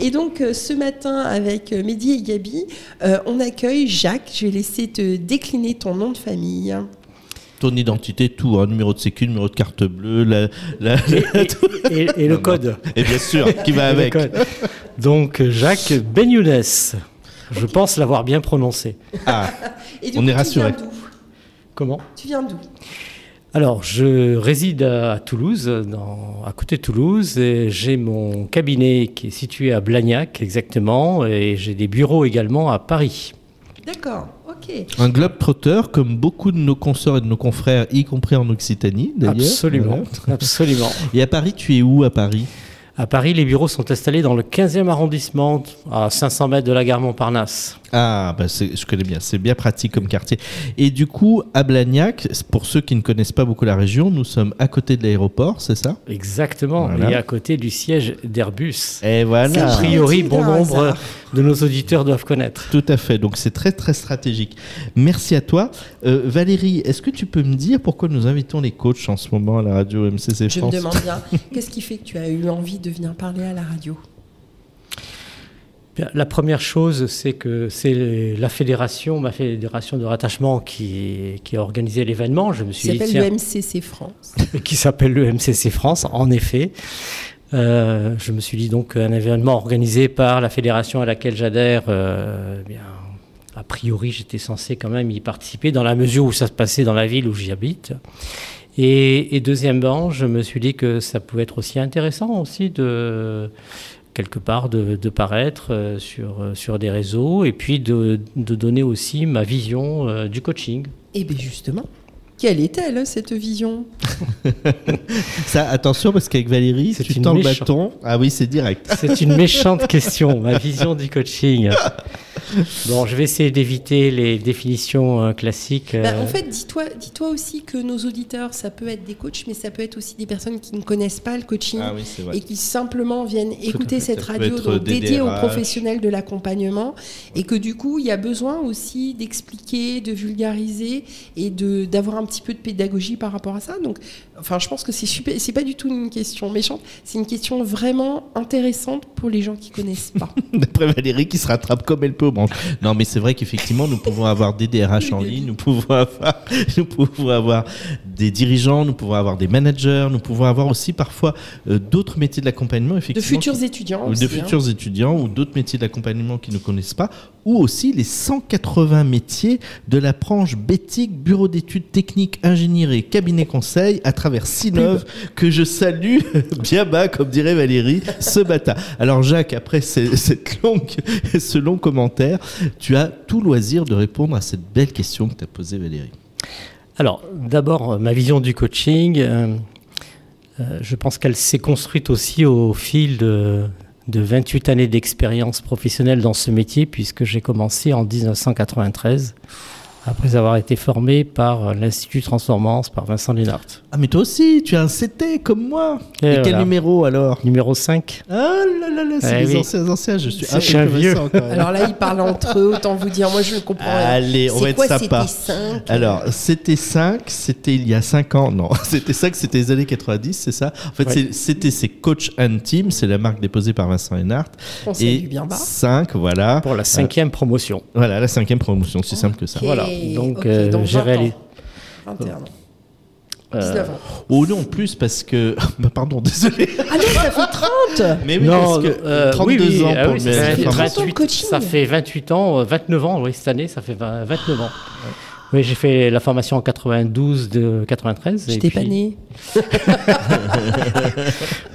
Et donc euh, ce matin avec euh, Mehdi et Gabi, euh, on accueille Jacques. Je vais laisser te décliner ton nom de famille. Ton identité, tout, hein, numéro de sécu, numéro de carte bleue, la, la- Et, et- et le code. et bien sûr, qui va avec. code. Donc Jacques Benyounes. Je pense l'avoir bien prononcé. Ah, Et du On coup, est rassuré. Comment? Tu viens d'où? Alors, je réside à Toulouse, dans- à côté de Toulouse, et j'ai mon cabinet qui est situé à Blagnac, exactement, et j'ai des bureaux également à Paris. D'accord, ok. un globe trotteur comme beaucoup de nos consorts et de nos confrères, y compris en Occitanie d'ailleurs. Absolument, Voilà. absolument. Et à Paris, tu es où à Paris? À Paris, les bureaux sont installés dans le 15e arrondissement, à 500 mètres de la gare Montparnasse. Ah, bah c'est- je connais bien, c'est bien pratique comme quartier. Et du coup, à Blagnac, pour ceux qui ne connaissent pas beaucoup la région, nous sommes à côté de l'aéroport, c'est ça? Exactement, Voilà. et à côté du siège d'Airbus. Et A voilà. priori, Petit bon nombre hasard. De nos auditeurs doivent connaître. Tout à fait, donc c'est très très stratégique. Merci à toi. Euh, Valérie, est-ce que tu peux me dire pourquoi nous invitons les coachs en ce moment à la radio MCC Je me France demande bien, qu'est-ce qui fait que tu as eu envie de venir parler à la radio? Bien, La première chose, c'est que c'est la fédération, ma fédération de rattachement qui, qui a organisé l'événement. Je me suis dit, s'appelle le MCC France. qui s'appelle le MCC France, en effet. Euh, je me suis dit donc un événement organisé par la fédération à laquelle j'adhère, euh, bien, a priori j'étais censé quand même y participer dans la mesure où ça se passait dans la ville où j'y habite. Et, et deuxièmement, je me suis dit que ça pouvait être aussi intéressant aussi de quelque part de, paraître euh, sur, sur des réseaux et puis de, de donner aussi ma vision du coaching. Eh bien justement, quelle est-elle cette vision Ça, attention parce qu'avec Valérie, C'est tu une tends le méchante- bâton. Ah oui, c'est direct. C'est une méchante question, ma vision du coaching. Bon, je vais essayer d'éviter les définitions euh, classiques. Bah, euh, En fait, dis-toi dis aussi que nos auditeurs, ça peut être des coachs, mais ça peut être aussi des personnes qui ne connaissent pas le coaching. Ah oui, et qui simplement viennent écouter cette Ça radio donc, dédiée aux professionnels de l'accompagnement et que du coup il y a besoin aussi d'expliquer, de vulgariser et de d'avoir un petit peu de pédagogie par rapport à ça. Donc, enfin, je pense que c'est super. C'est pas du tout une question méchante. C'est une question vraiment intéressante pour les gens qui connaissent pas. D'après Valérie qui se rattrape comme elle peut au branche. Non, mais c'est vrai qu'effectivement, nous pouvons avoir des DRH en ligne, nous pouvons avoir, nous pouvons avoir des dirigeants, nous pouvons avoir des managers, nous pouvons avoir aussi parfois euh, d'autres métiers de l'accompagnement, De effectivement. futurs qui- étudiants. ou aussi, de hein. futurs étudiants ou d'autres métiers de l'accompagnement qui ne connaissent pas, ou aussi les 180 métiers de la branche Bétique, bureau d'études techniques, ingénierie, cabinet conseil à travers Sinov, que je salue bien bas, comme dirait Valérie, ce matin. Alors Jacques, après ce, cette longue, ce long commentaire, tu as tout loisir de répondre à cette belle question que t'as posée Valérie. Alors, d'abord, euh, ma vision du coaching, euh, euh, je pense qu'elle s'est construite aussi au fil de, de 28 années d'expérience professionnelle dans ce métier, puisque j'ai commencé en 1993, après avoir été formé par l'Institut Transformance, par Vincent Lénart. Ah mais toi aussi, tu as un CT comme moi. Et Et, quel voilà. numéro alors Numéro 5 Ah là là là, c'est Eh les oui. anciens anciens, je suis C'est un peu vieux. récent, quand même. Alors là, ils parlent entre eux. Autant vous dire, moi je ne comprends rien. Allez, on va C'est être sympa. c'était 5 Alors, c'était 5, c'était il y a 5 ans. Non, c'était 5, c'était les années 90, c'est ça? En fait, Ouais. c'est- c'était c'est Coach and Team, c'est la marque déposée par Vincent Hénart. On Et bien bas. 5, voilà. pour la cinquième promotion. Voilà, la cinquième promotion, aussi simple que ça. Ok, Donc, ok, euh, donc j'ai 20 ans. réalisé- 21 ans. Euh, 19 ans. Oh non, plus parce que. Bah, pardon, désolé. Ah non, ça fait 30 Mais oui, non, parce que euh, 32 oui, oui, ans ah pour oui, le ça, mettre fait fait en 30 formation. ans de coaching. ça fait 28 ans, euh, 29 ans, oui, cette année, ça fait 20 29 ans. Oui, j'ai fait la formation en 92 de 93. et J'étais puis- pas née.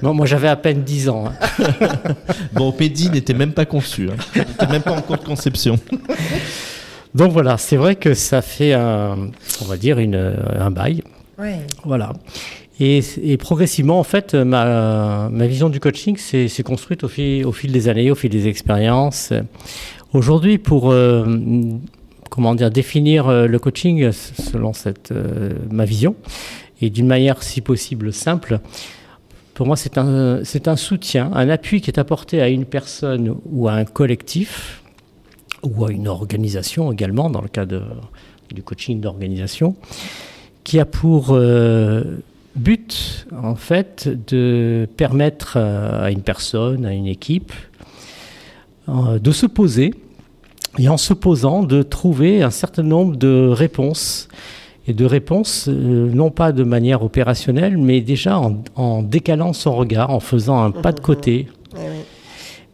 Non, moi, j'avais à peine 10 ans. hein. Bon, Pédi n'était même pas conçu. Hein. Il n'était même pas en cours de conception. Donc voilà, c'est vrai que ça fait un, on va dire, une, un bail. Ouais. Voilà. Et, et progressivement, en fait, ma, ma vision du coaching s'est construite au fil, au fil des années, au fil des expériences. Aujourd'hui, pour euh, comment dire, définir euh, le coaching selon cette, euh, ma vision, et d'une manière si possible simple, pour moi, c'est un, c'est un soutien, un appui qui est apporté à une personne ou à un collectif, ou à une organisation également, dans le cas de, du coaching d'organisation, qui a pour euh, but, en fait, de permettre euh, à une personne, à une équipe, euh, de se poser et en se posant de trouver un certain nombre de réponses et de réponses non pas de manière opérationnelle mais déjà en, décalant son regard, en faisant un pas de côté ouais.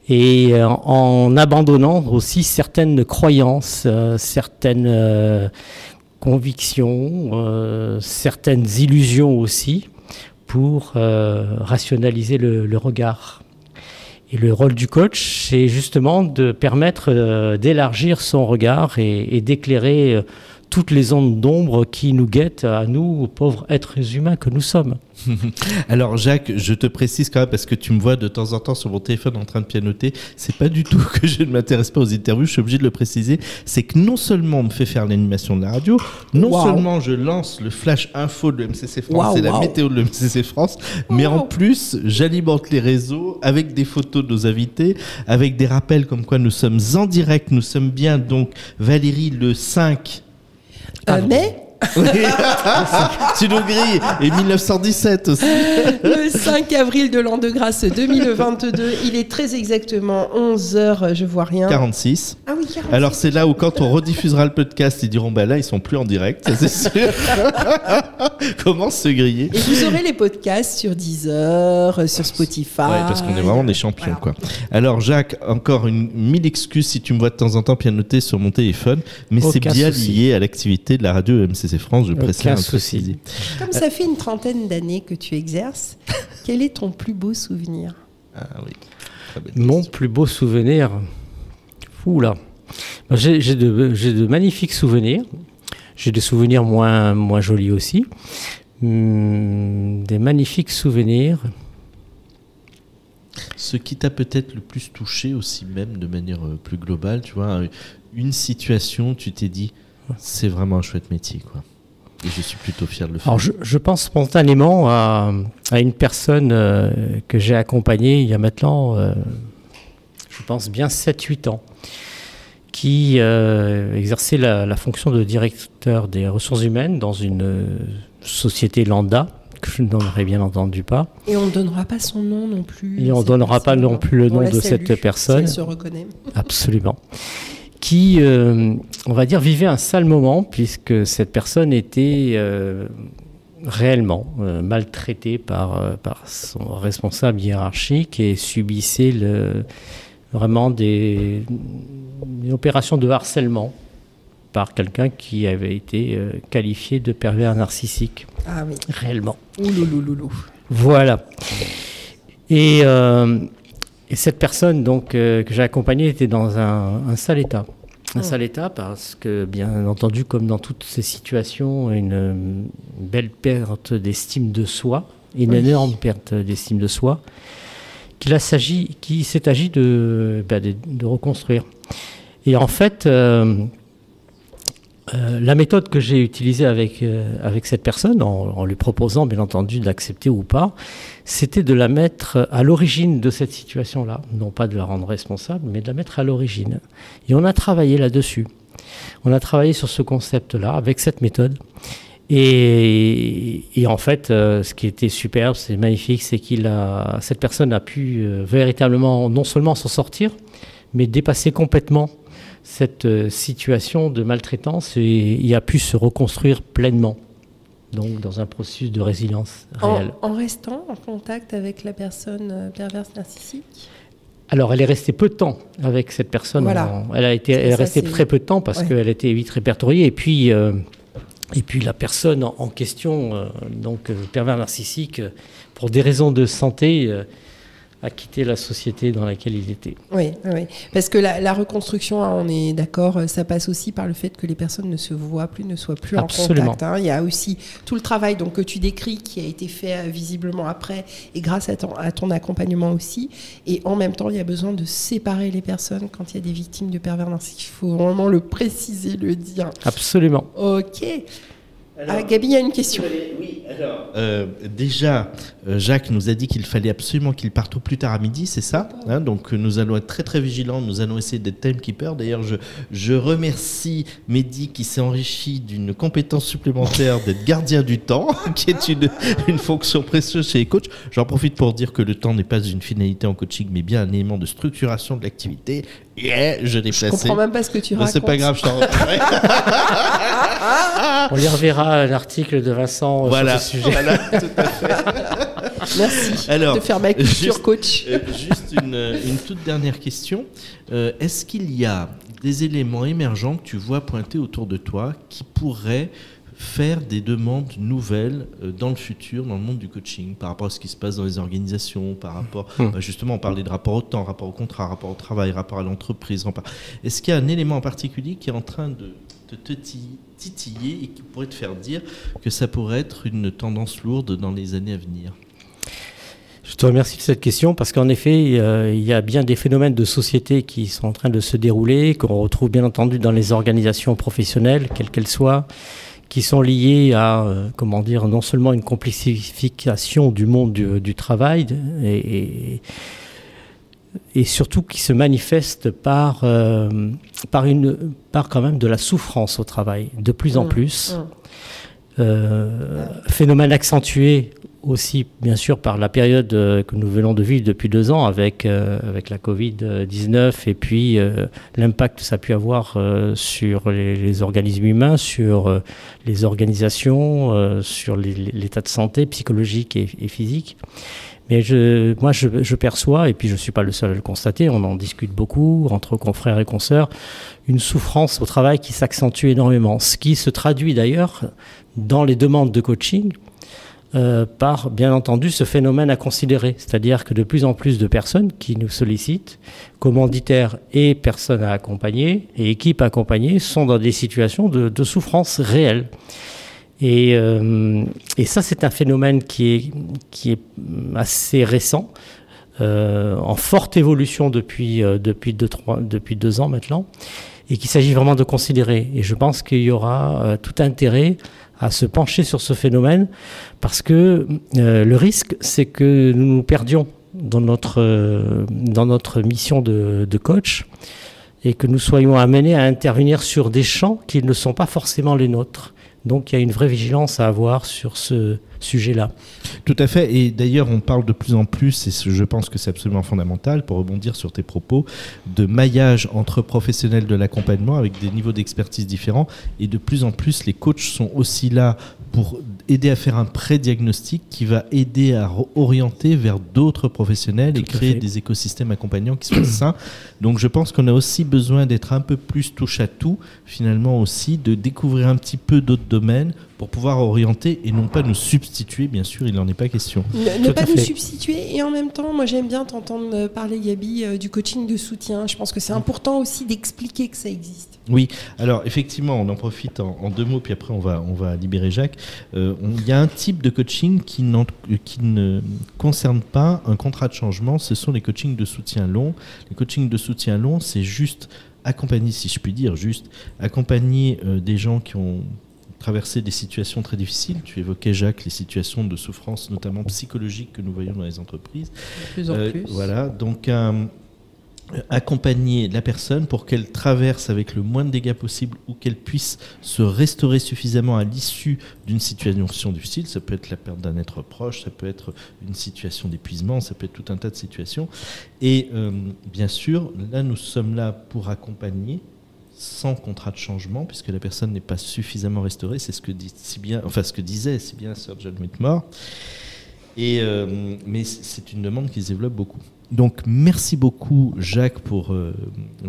Et euh, en abandonnant aussi certaines croyances, euh, certaines euh, convictions, certaines illusions aussi, pour rationaliser le, regard. Et le rôle du coach, c'est justement de permettre d'élargir son regard et, d'éclairer toutes les ondes d'ombre qui nous guettent à nous, pauvres êtres humains que nous sommes. Alors Jacques, je te précise quand même parce que tu me vois de temps en temps sur mon téléphone en train de pianoter. C'est pas du tout que je ne m'intéresse pas aux interviews. Je suis obligé de le préciser. C'est que non seulement on me fait faire l'animation de la radio, non Wow. seulement je lance le flash info de MCC France Wow, et la wow. météo de MCC France, mais en plus j'alimente les réseaux avec des photos de nos invités, avec des rappels comme quoi nous sommes en direct. Nous sommes bien donc Valérie le 5 Euh, mais tu nous grilles et 1917 aussi. le 5 avril de l'an de grâce 2022, il est très exactement 11h, je vois rien. 46. Ah oui, 40. Alors c'est là où quand on rediffusera le podcast, ils diront bah là ils sont plus en direct, ça, c'est sûr. Comment se griller? Et vous aurez les podcasts sur Deezer, sur Spotify. Ouais, parce qu'on est vraiment des champions Voilà. quoi. Alors Jacques, encore une mille excuses si tu me vois de temps en temps pianoter sur mon téléphone, mais c'est bien souci. lié à l'activité de la radio MCC France, je précise. Souci. Comme ça fait une trentaine d'années que tu exerces, quel est ton plus beau souvenir? Ah oui. Mon plus beau souvenir? Oula. Ben, J'ai de, j'ai de magnifiques souvenirs. J'ai des souvenirs moins, moins jolis aussi. Hum, des magnifiques souvenirs. Ce qui t'a peut-être le plus touché aussi même de manière euh, plus globale, tu vois, un- une situation, tu t'es dit c'est vraiment un chouette métier quoi. Et je suis plutôt fier de le faire. Alors, je, je pense spontanément à, à une personne euh, que j'ai accompagnée il y a maintenant, euh, je pense bien 7-8 ans, qui euh, exerçait la, la fonction de directeur des ressources humaines dans une euh, société lambda, que je ne nommerai bien entendu pas. Et on ne donnera pas son nom non plus. Et on cette donnera pas non plus le nom de salue, cette personne. Si elle se reconnaît. Absolument. Qui, euh, on va dire, vivait un sale moment puisque cette personne était euh, réellement euh, maltraitée par, par son responsable hiérarchique et subissait le, vraiment des, des opérations de harcèlement par quelqu'un qui avait été qualifié de pervers narcissique, Ah oui. réellement. Ouloulouloulou. Voilà. Et, et cette personne donc euh, que j'ai accompagnée était dans un, un sale état. Un Oh. sale état parce que, bien entendu, comme dans toutes ces situations, une, belle perte d'estime de soi, une Oui. énorme perte d'estime de soi, qu'il s'est agi de, bah, de, de reconstruire. Et en fait, euh, euh, la méthode que j'ai utilisée avec, euh, avec cette personne, en, lui proposant bien entendu d'accepter ou pas, c'était de la mettre à l'origine de cette situation-là. Non pas de la rendre responsable, mais de la mettre à l'origine. Et on a travaillé là-dessus. On a travaillé sur ce concept-là, avec cette méthode. Et, en fait, euh, ce qui était superbe, c'est magnifique, c'est qu'il a, cette personne a pu véritablement non seulement s'en sortir, mais dépasser complètement cette euh, situation de maltraitance et il a pu se reconstruire pleinement. Donc, dans un processus de résilience En, réelle. en restant en contact avec la personne euh, perverse narcissique? Alors, elle est restée peu de temps avec cette personne. Voilà. En- elle a été, elle est restée très peu de temps parce Ouais. qu'elle était vite répertoriée. Et puis, euh, et puis la personne en, en question, euh, donc pervers narcissique, pour des raisons de santé, euh, a quitté la société dans laquelle il était. Oui, oui. Parce que la, la reconstruction, hein, on est d'accord, euh, ça passe aussi par le fait que les personnes ne se voient plus, ne soient plus Absolument. en contact. hein. Il y a aussi tout le travail donc, que tu décris qui a été fait euh, visiblement après et grâce à ton, à ton accompagnement aussi. Et en même temps, il y a besoin de séparer les personnes quand il y a des victimes de pervers narcissiques. Il faut vraiment le préciser, le dire. Absolument. Ok. Ah, Gabi a une question. Oui, alors, euh, déjà, euh, Jacques nous a dit qu'il fallait absolument qu'il parte au plus tard à midi, c'est ça hein Donc nous allons être très très vigilants, nous allons essayer d'être timekeeper. D'ailleurs, je, je remercie Mehdi qui s'est enrichi d'une compétence supplémentaire d'être gardien du temps, qui est une, une fonction précieuse chez les coachs. J'en profite pour dire que le temps n'est pas une finalité en coaching, mais bien un élément de structuration de l'activité. Yeah, je l'ai placé. Je comprends même pas ce que tu racontes. C'est pas grave, je t'en On y reverra l'article de Vincent voilà, sur ce sujet. Voilà, tout à fait. Merci Alors, de faire ma culture coach. Euh, juste une, une, toute dernière question. Euh, Est-ce qu'il y a des éléments émergents que tu vois pointer autour de toi qui pourraient faire des demandes nouvelles euh, dans le futur, dans le monde du coaching, par rapport à ce qui se passe dans les organisations, par rapport, mmh. bah justement, on parlait de rapport au temps, rapport au contrat, rapport au travail, rapport à l'entreprise. Est-ce qu'il y a un élément en particulier qui est en train de te titiller et qui pourrait te faire dire que ça pourrait être une tendance lourde dans les années à venir? Je te remercie de cette question parce qu'en effet, euh, il y a bien des phénomènes de société qui sont en train de se dérouler, qu'on retrouve bien entendu dans les organisations professionnelles, quelles qu'elles soient, qui sont liées à, euh, comment dire, non seulement une complexification du monde du, travail et, et, surtout qui se manifestent par, euh, par, une, par quand même de la souffrance au travail, de plus en mmh. plus. Mmh. Euh, phénomène accentué aussi, bien sûr, par la période euh, que nous venons de vivre depuis deux ans avec, euh, avec la Covid-19 et puis euh, l'impact que ça a pu avoir sur les, organismes humains, sur les organisations, sur l'état de santé psychologique et, physique. Mais moi, je, je, perçois, et puis je ne suis pas le seul à le constater, on en discute beaucoup entre confrères et consoeurs, une souffrance au travail qui s'accentue énormément, ce qui se traduit d'ailleurs dans les demandes de coaching euh, par, bien entendu, ce phénomène à considérer. C'est-à-dire que de plus en plus de personnes qui nous sollicitent, commanditaires et personnes à accompagner, et équipes accompagnées, sont dans des situations de, souffrance réelle. Et, euh, et ça, c'est un phénomène qui est, assez récent, euh, en forte évolution depuis, depuis deux ans maintenant, et qu'il s'agit vraiment de considérer. Et je pense qu'il y aura tout intérêt à se pencher sur ce phénomène parce que euh, le risque, c'est que nous nous perdions dans notre, euh, dans notre mission de, coach et que nous soyons amenés à intervenir sur des champs qui ne sont pas forcément les nôtres. Donc il y a une vraie vigilance à avoir sur ce sujet-là. Tout à fait. Et d'ailleurs, on parle de plus en plus, et je pense que c'est absolument fondamental, pour rebondir sur tes propos, de maillage entre professionnels de l'accompagnement avec des niveaux d'expertise différents. Et de plus en plus, les coachs sont aussi là pour aider à faire un pré-diagnostic qui va aider à orienter vers d'autres professionnels et créer des écosystèmes accompagnants qui soient sains. Donc je pense qu'on a aussi besoin d'être un peu plus touche à tout, finalement aussi, de découvrir un petit peu d'autres domaines pour pouvoir orienter et non pas nous substituer, bien sûr, il n'en est pas question. Ne, pas nous substituer et en même temps, moi j'aime bien t'entendre euh, parler, Gabi, euh, du coaching de soutien. Je pense que c'est important aussi d'expliquer que ça existe. Oui, alors effectivement, on en profite en, deux mots, puis après on va, on va libérer Jacques. Euh, il y a un type de coaching qui, qui ne concerne pas un contrat de changement, ce sont les coachings de soutien long. Les coachings de soutien long, c'est juste accompagner, si je puis dire, juste accompagner des gens qui ont traverser des situations très difficiles. Tu évoquais, Jacques, les situations de souffrance, notamment psychologiques, que nous voyons dans les entreprises. De plus en euh, plus. Voilà, donc euh, accompagner la personne pour qu'elle traverse avec le moins de dégâts possible ou qu'elle puisse se restaurer suffisamment à l'issue d'une situation difficile. Ça peut être la perte d'un être proche, ça peut être une situation d'épuisement, ça peut être tout un tas de situations. Et euh, bien sûr, là, nous sommes là pour accompagner sans contrat de changement, puisque la personne n'est pas suffisamment restaurée. C'est ce que dit si bien, enfin ce que disait si bien Sir John Whitmore. Et euh, mais c'est une demande qui se développe beaucoup. Donc merci beaucoup Jacques pour, euh,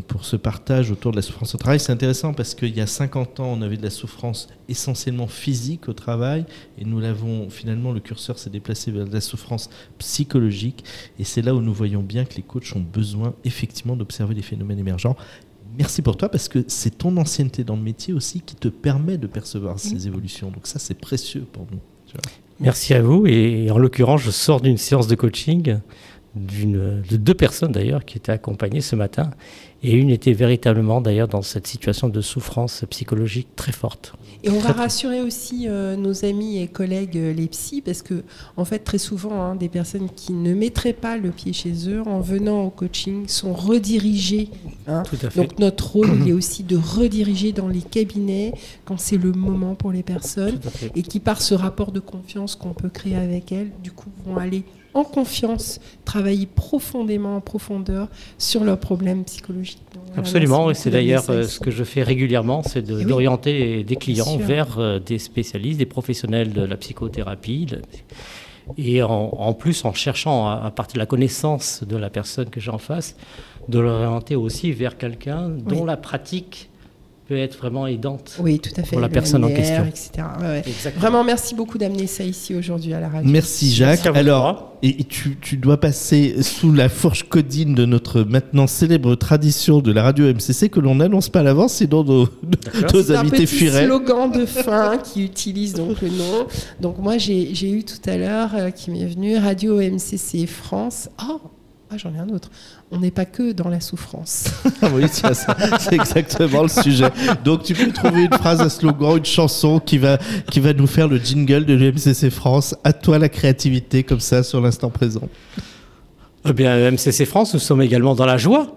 pour ce partage autour de la souffrance au travail. C'est intéressant parce qu'il y a 50 ans, on avait de la souffrance essentiellement physique au travail et nous l'avons finalement, le curseur s'est déplacé vers de la souffrance psychologique et c'est là où nous voyons bien que les coachs ont besoin effectivement d'observer les phénomènes émergents merci pour toi parce que c'est ton ancienneté dans le métier aussi qui te permet de percevoir ces évolutions. Donc ça, c'est précieux pour nous. Merci à vous. Et en l'occurrence, je sors d'une séance de coaching de deux personnes d'ailleurs qui étaient accompagnées ce matin. Et une était véritablement d'ailleurs dans cette situation de souffrance psychologique très forte. Et on va rassurer aussi euh, nos amis et collègues euh, les psys, parce que en fait très souvent, hein, des personnes qui ne mettraient pas le pied chez eux en venant au coaching sont redirigées. hein. Tout à fait. Donc notre rôle, il est aussi de rediriger dans les cabinets quand c'est le moment pour les personnes et qui par ce rapport de confiance qu'on peut créer avec elles, du coup vont aller en confiance, travailler profondément en profondeur sur leurs problèmes psychologiques. Donc, voilà, Absolument, et c'est d'ailleurs euh, ce que je fais régulièrement, c'est de- Eh oui. d'orienter des clients vers euh, des spécialistes, des professionnels de la psychothérapie. Et en, en plus, en cherchant à, à partir de la connaissance de la personne que j'ai en face, de l'orienter aussi vers quelqu'un dont Oui. la pratique peut être vraiment aidante. Oui, tout à fait. pour la le personne en question. etc. Ouais, ouais. Exactement. Vraiment, merci beaucoup d'amener ça ici aujourd'hui à la radio. Merci Jacques. Merci Alors, et, et tu, tu dois passer sous la fourche codine de notre maintenant célèbre tradition de la radio MCC que l'on n'annonce pas à l'avance, sinon nos, nos C'est un invités petit fuiraient. slogan de fin qui utilise donc le nom. Donc moi, j'ai j'ai eu tout à l'heure euh, qui m'est venu Radio MCC France. Oh, ah, j'en ai un autre. On n'est pas que dans la souffrance. Ah oui, tiens, ça, c'est exactement le sujet. Donc tu peux trouver une phrase, un slogan, une chanson qui va, qui va nous faire le jingle de l'UMCC France. À toi la créativité comme ça sur l'instant présent. Eh bien, MCC France, nous sommes également dans la joie.